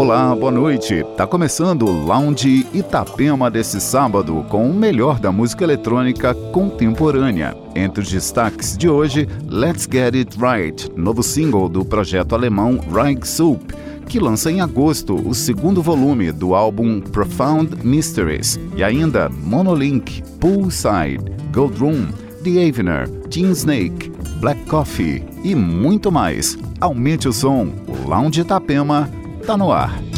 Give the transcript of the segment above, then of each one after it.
Olá, boa noite. Tá começando o Lounge Itapema desse sábado com o melhor da música eletrônica contemporânea. Entre os destaques de hoje, Let's Get It Right, novo single do projeto alemão Reich Soup, que lança em agosto o segundo volume do álbum Profound Mysteries, e ainda Monolink, Poolside, Gold Room, The Avener, Teen Snake, Black Coffee e muito mais. Aumente o som, o Lounge Itapema está no ar.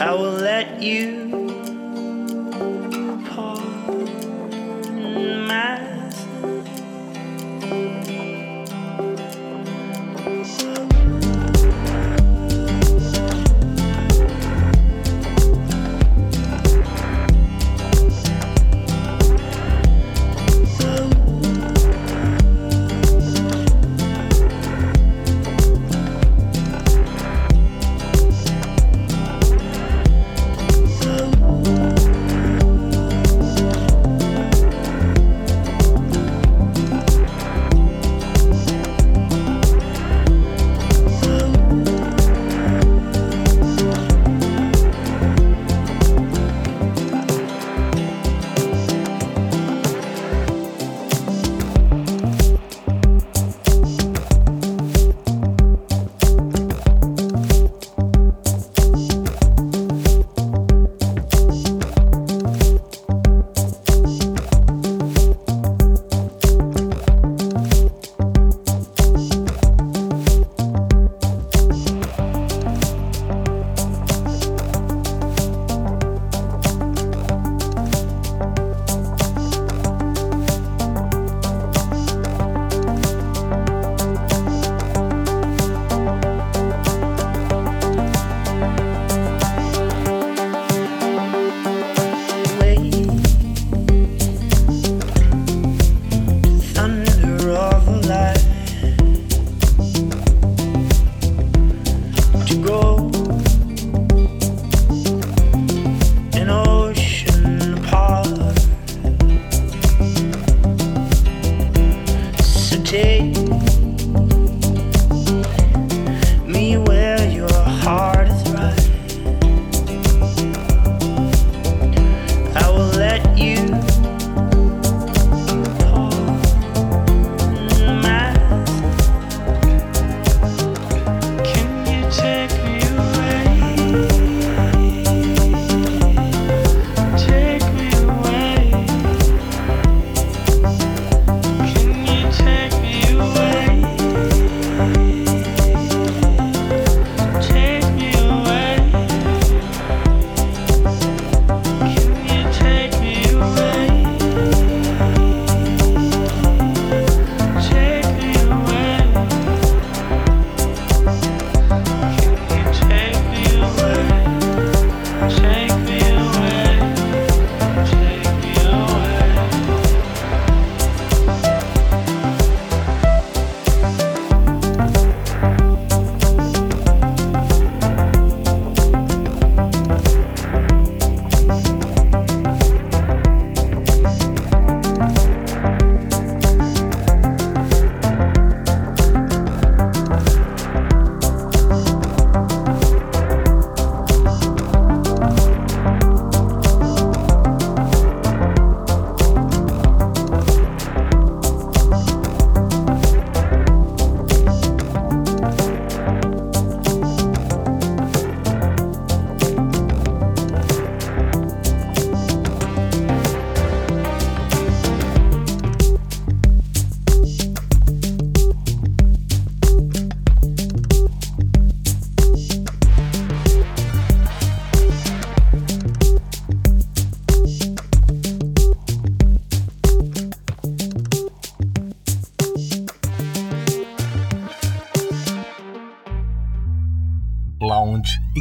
I will let you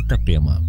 Itapema.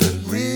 the real.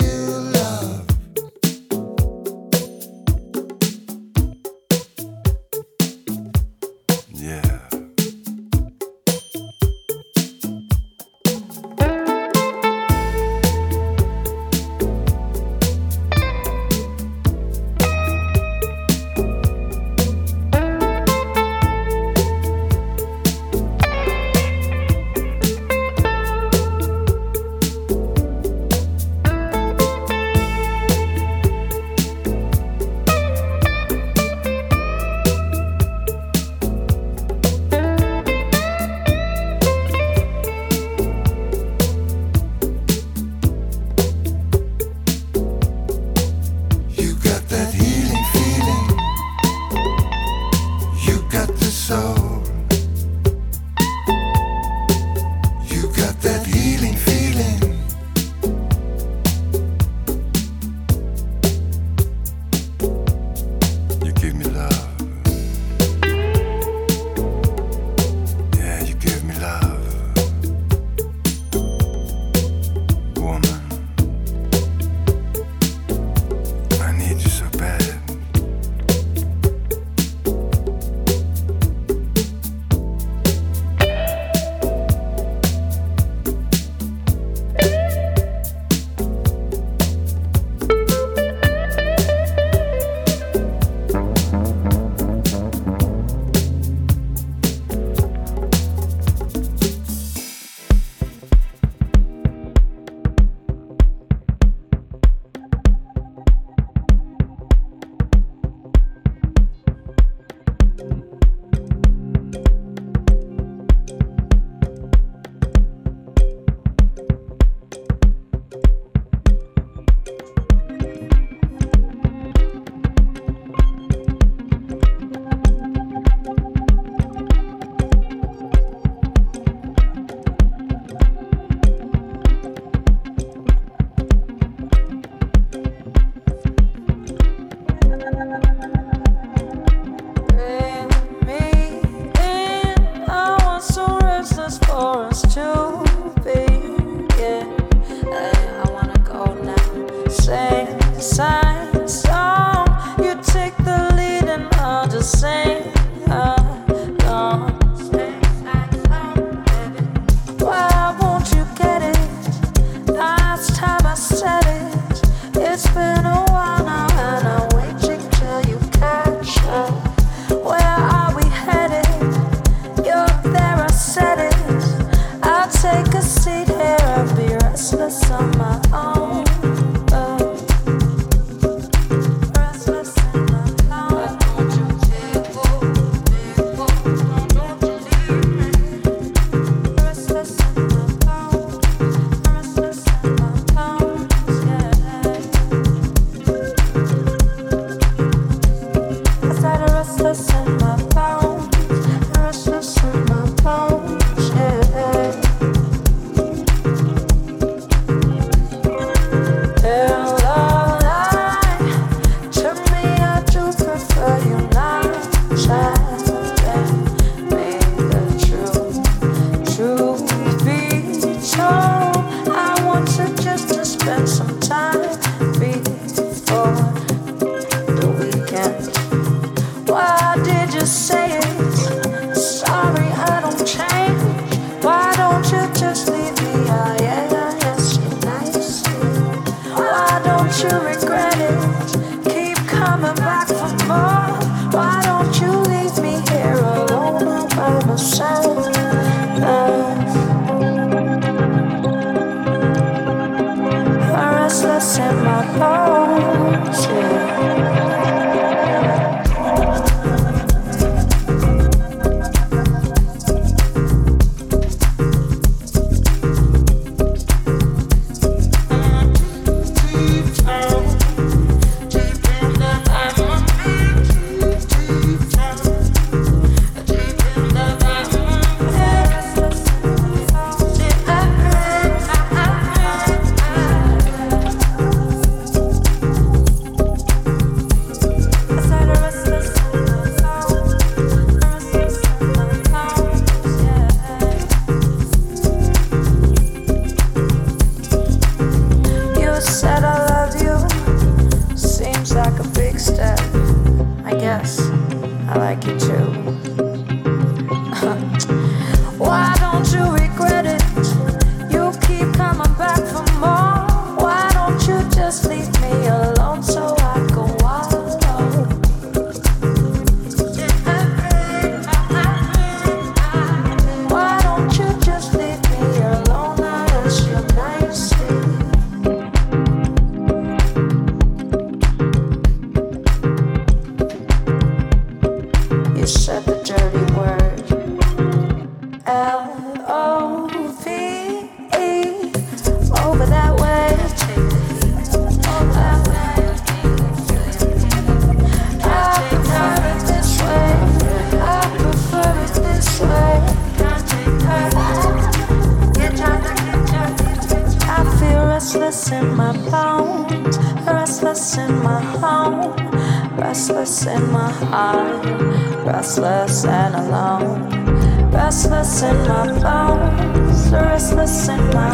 shut the door. restless and alone, restless in my bones, restless in my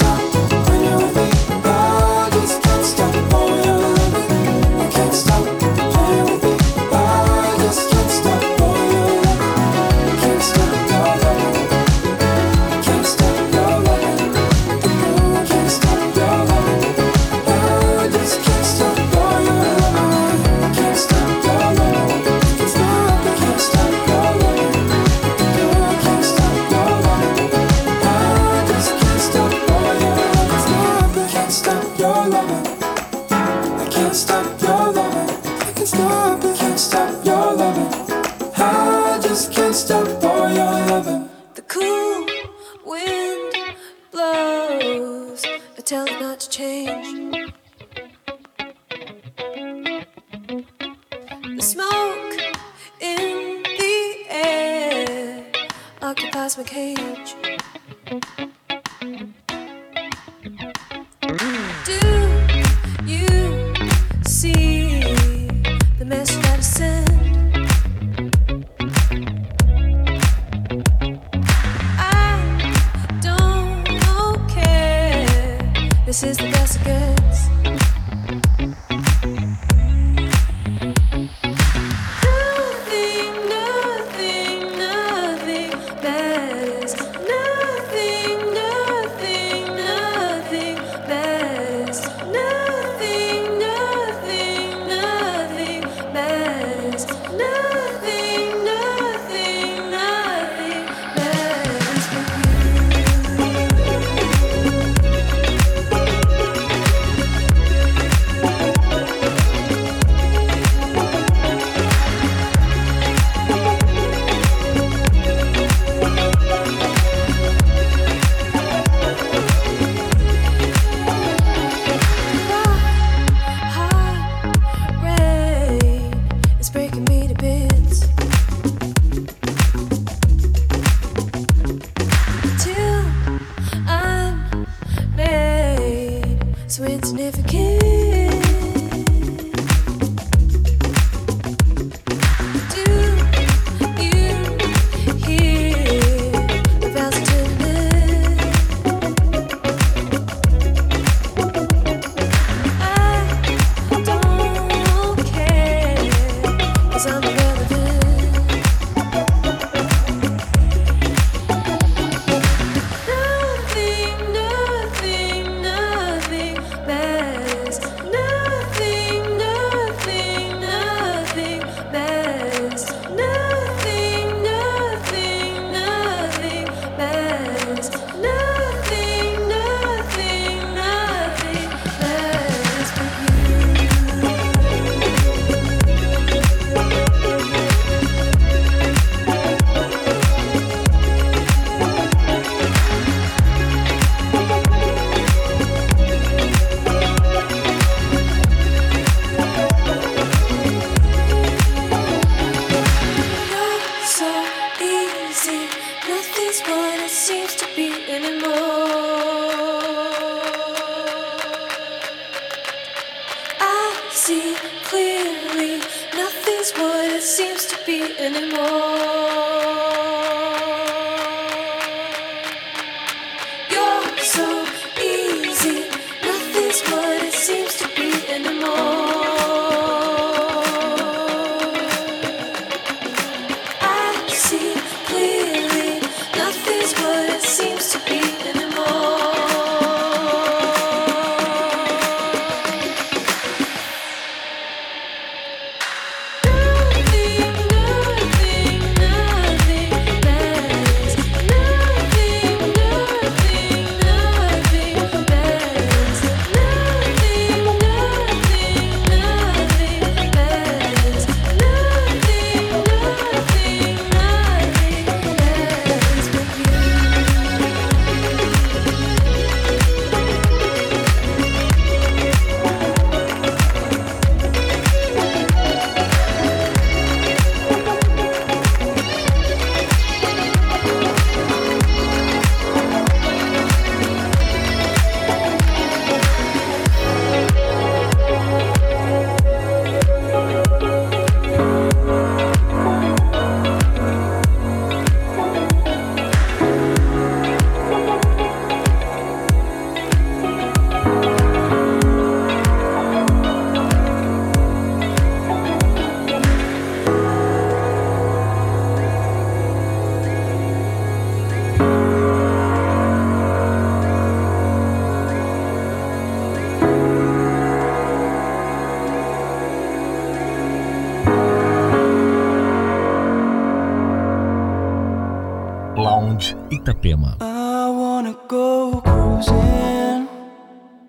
seems to be anymore.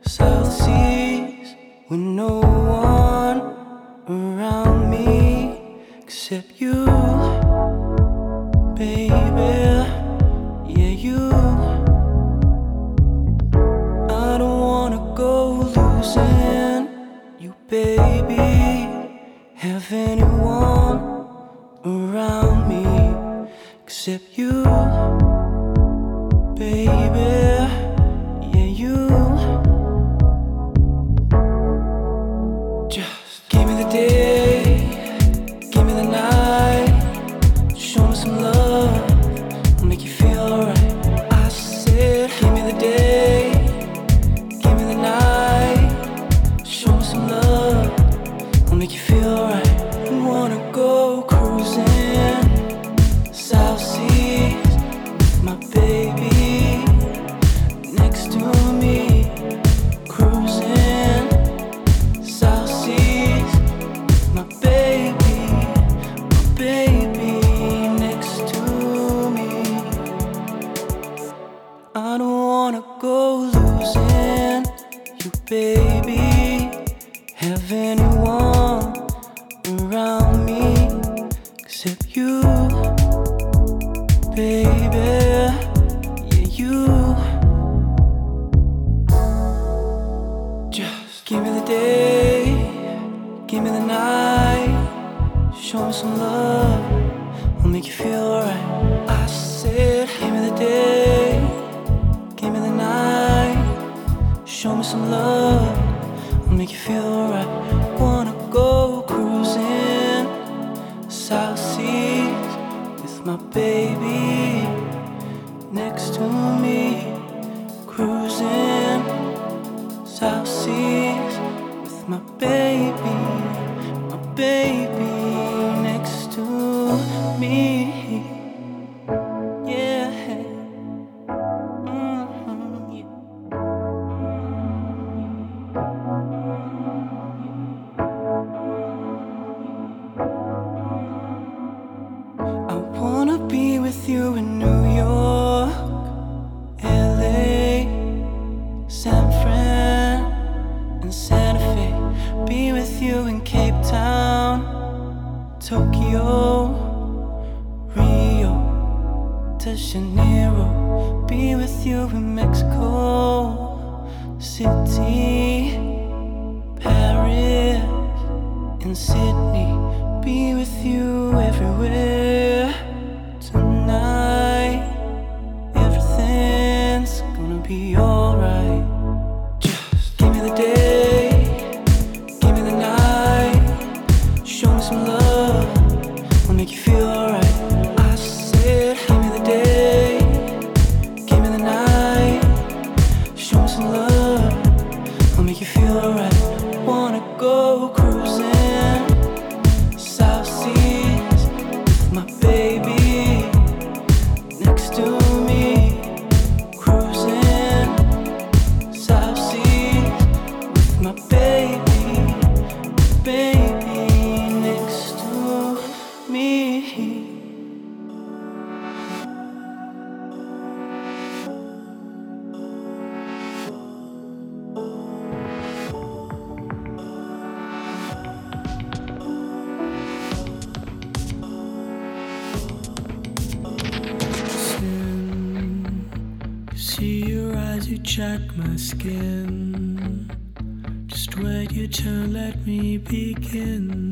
South Seas. We no my baby next to me. check my skin. Just wait your turn, let me begin.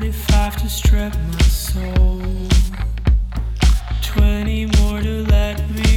Forty-five to strip my soul. Twenty more to let me.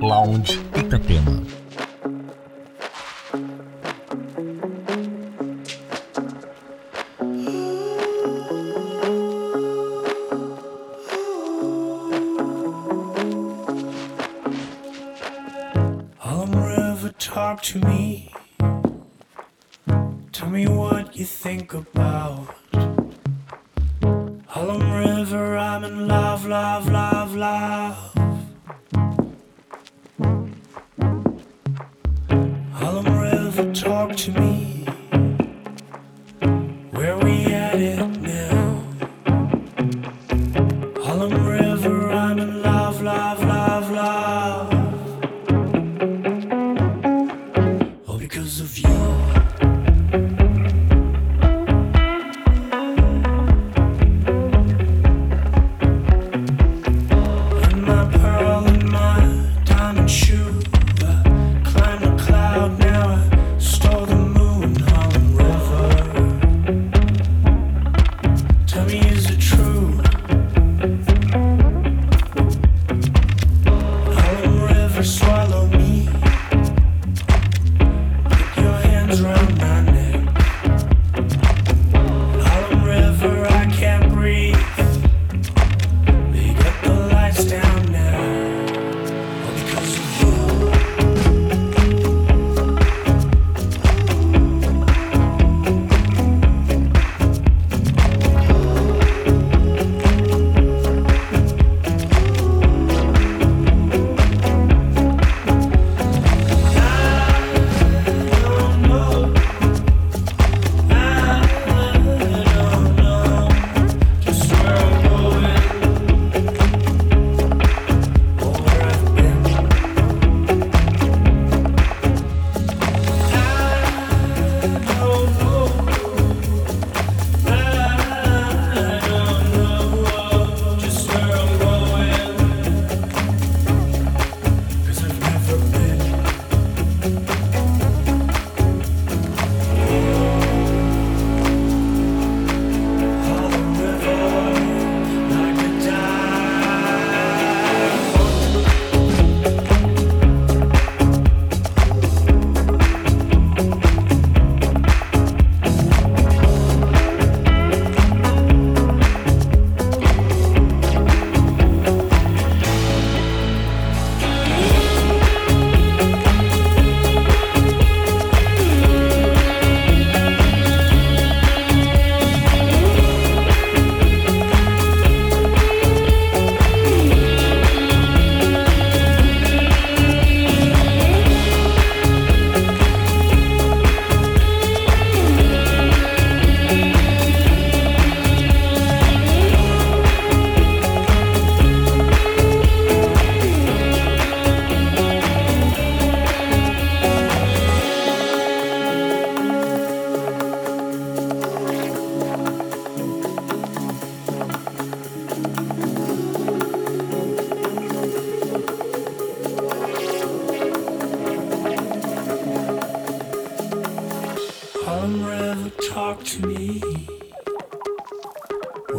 Lounge Itapema.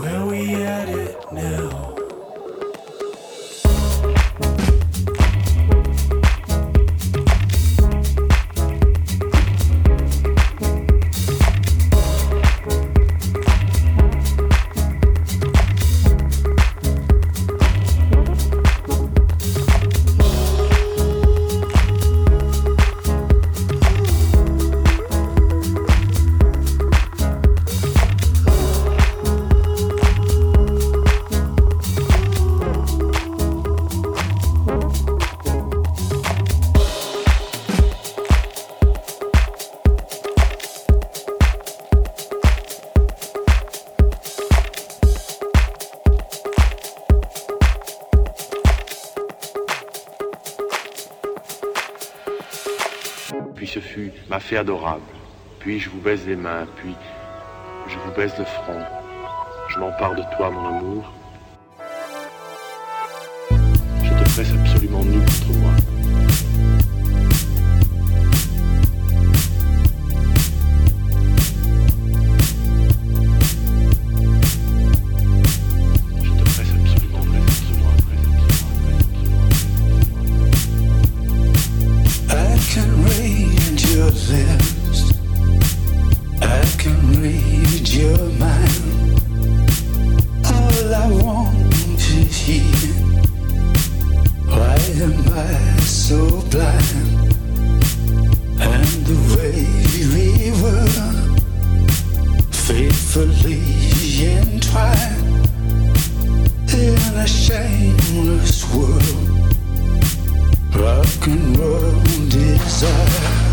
Where we at it now? Adorable. Puis je vous baise les mains, puis je vous baise le front. Je m'empare de toi, mon amour. Je te presse absolument nu contre moi. desire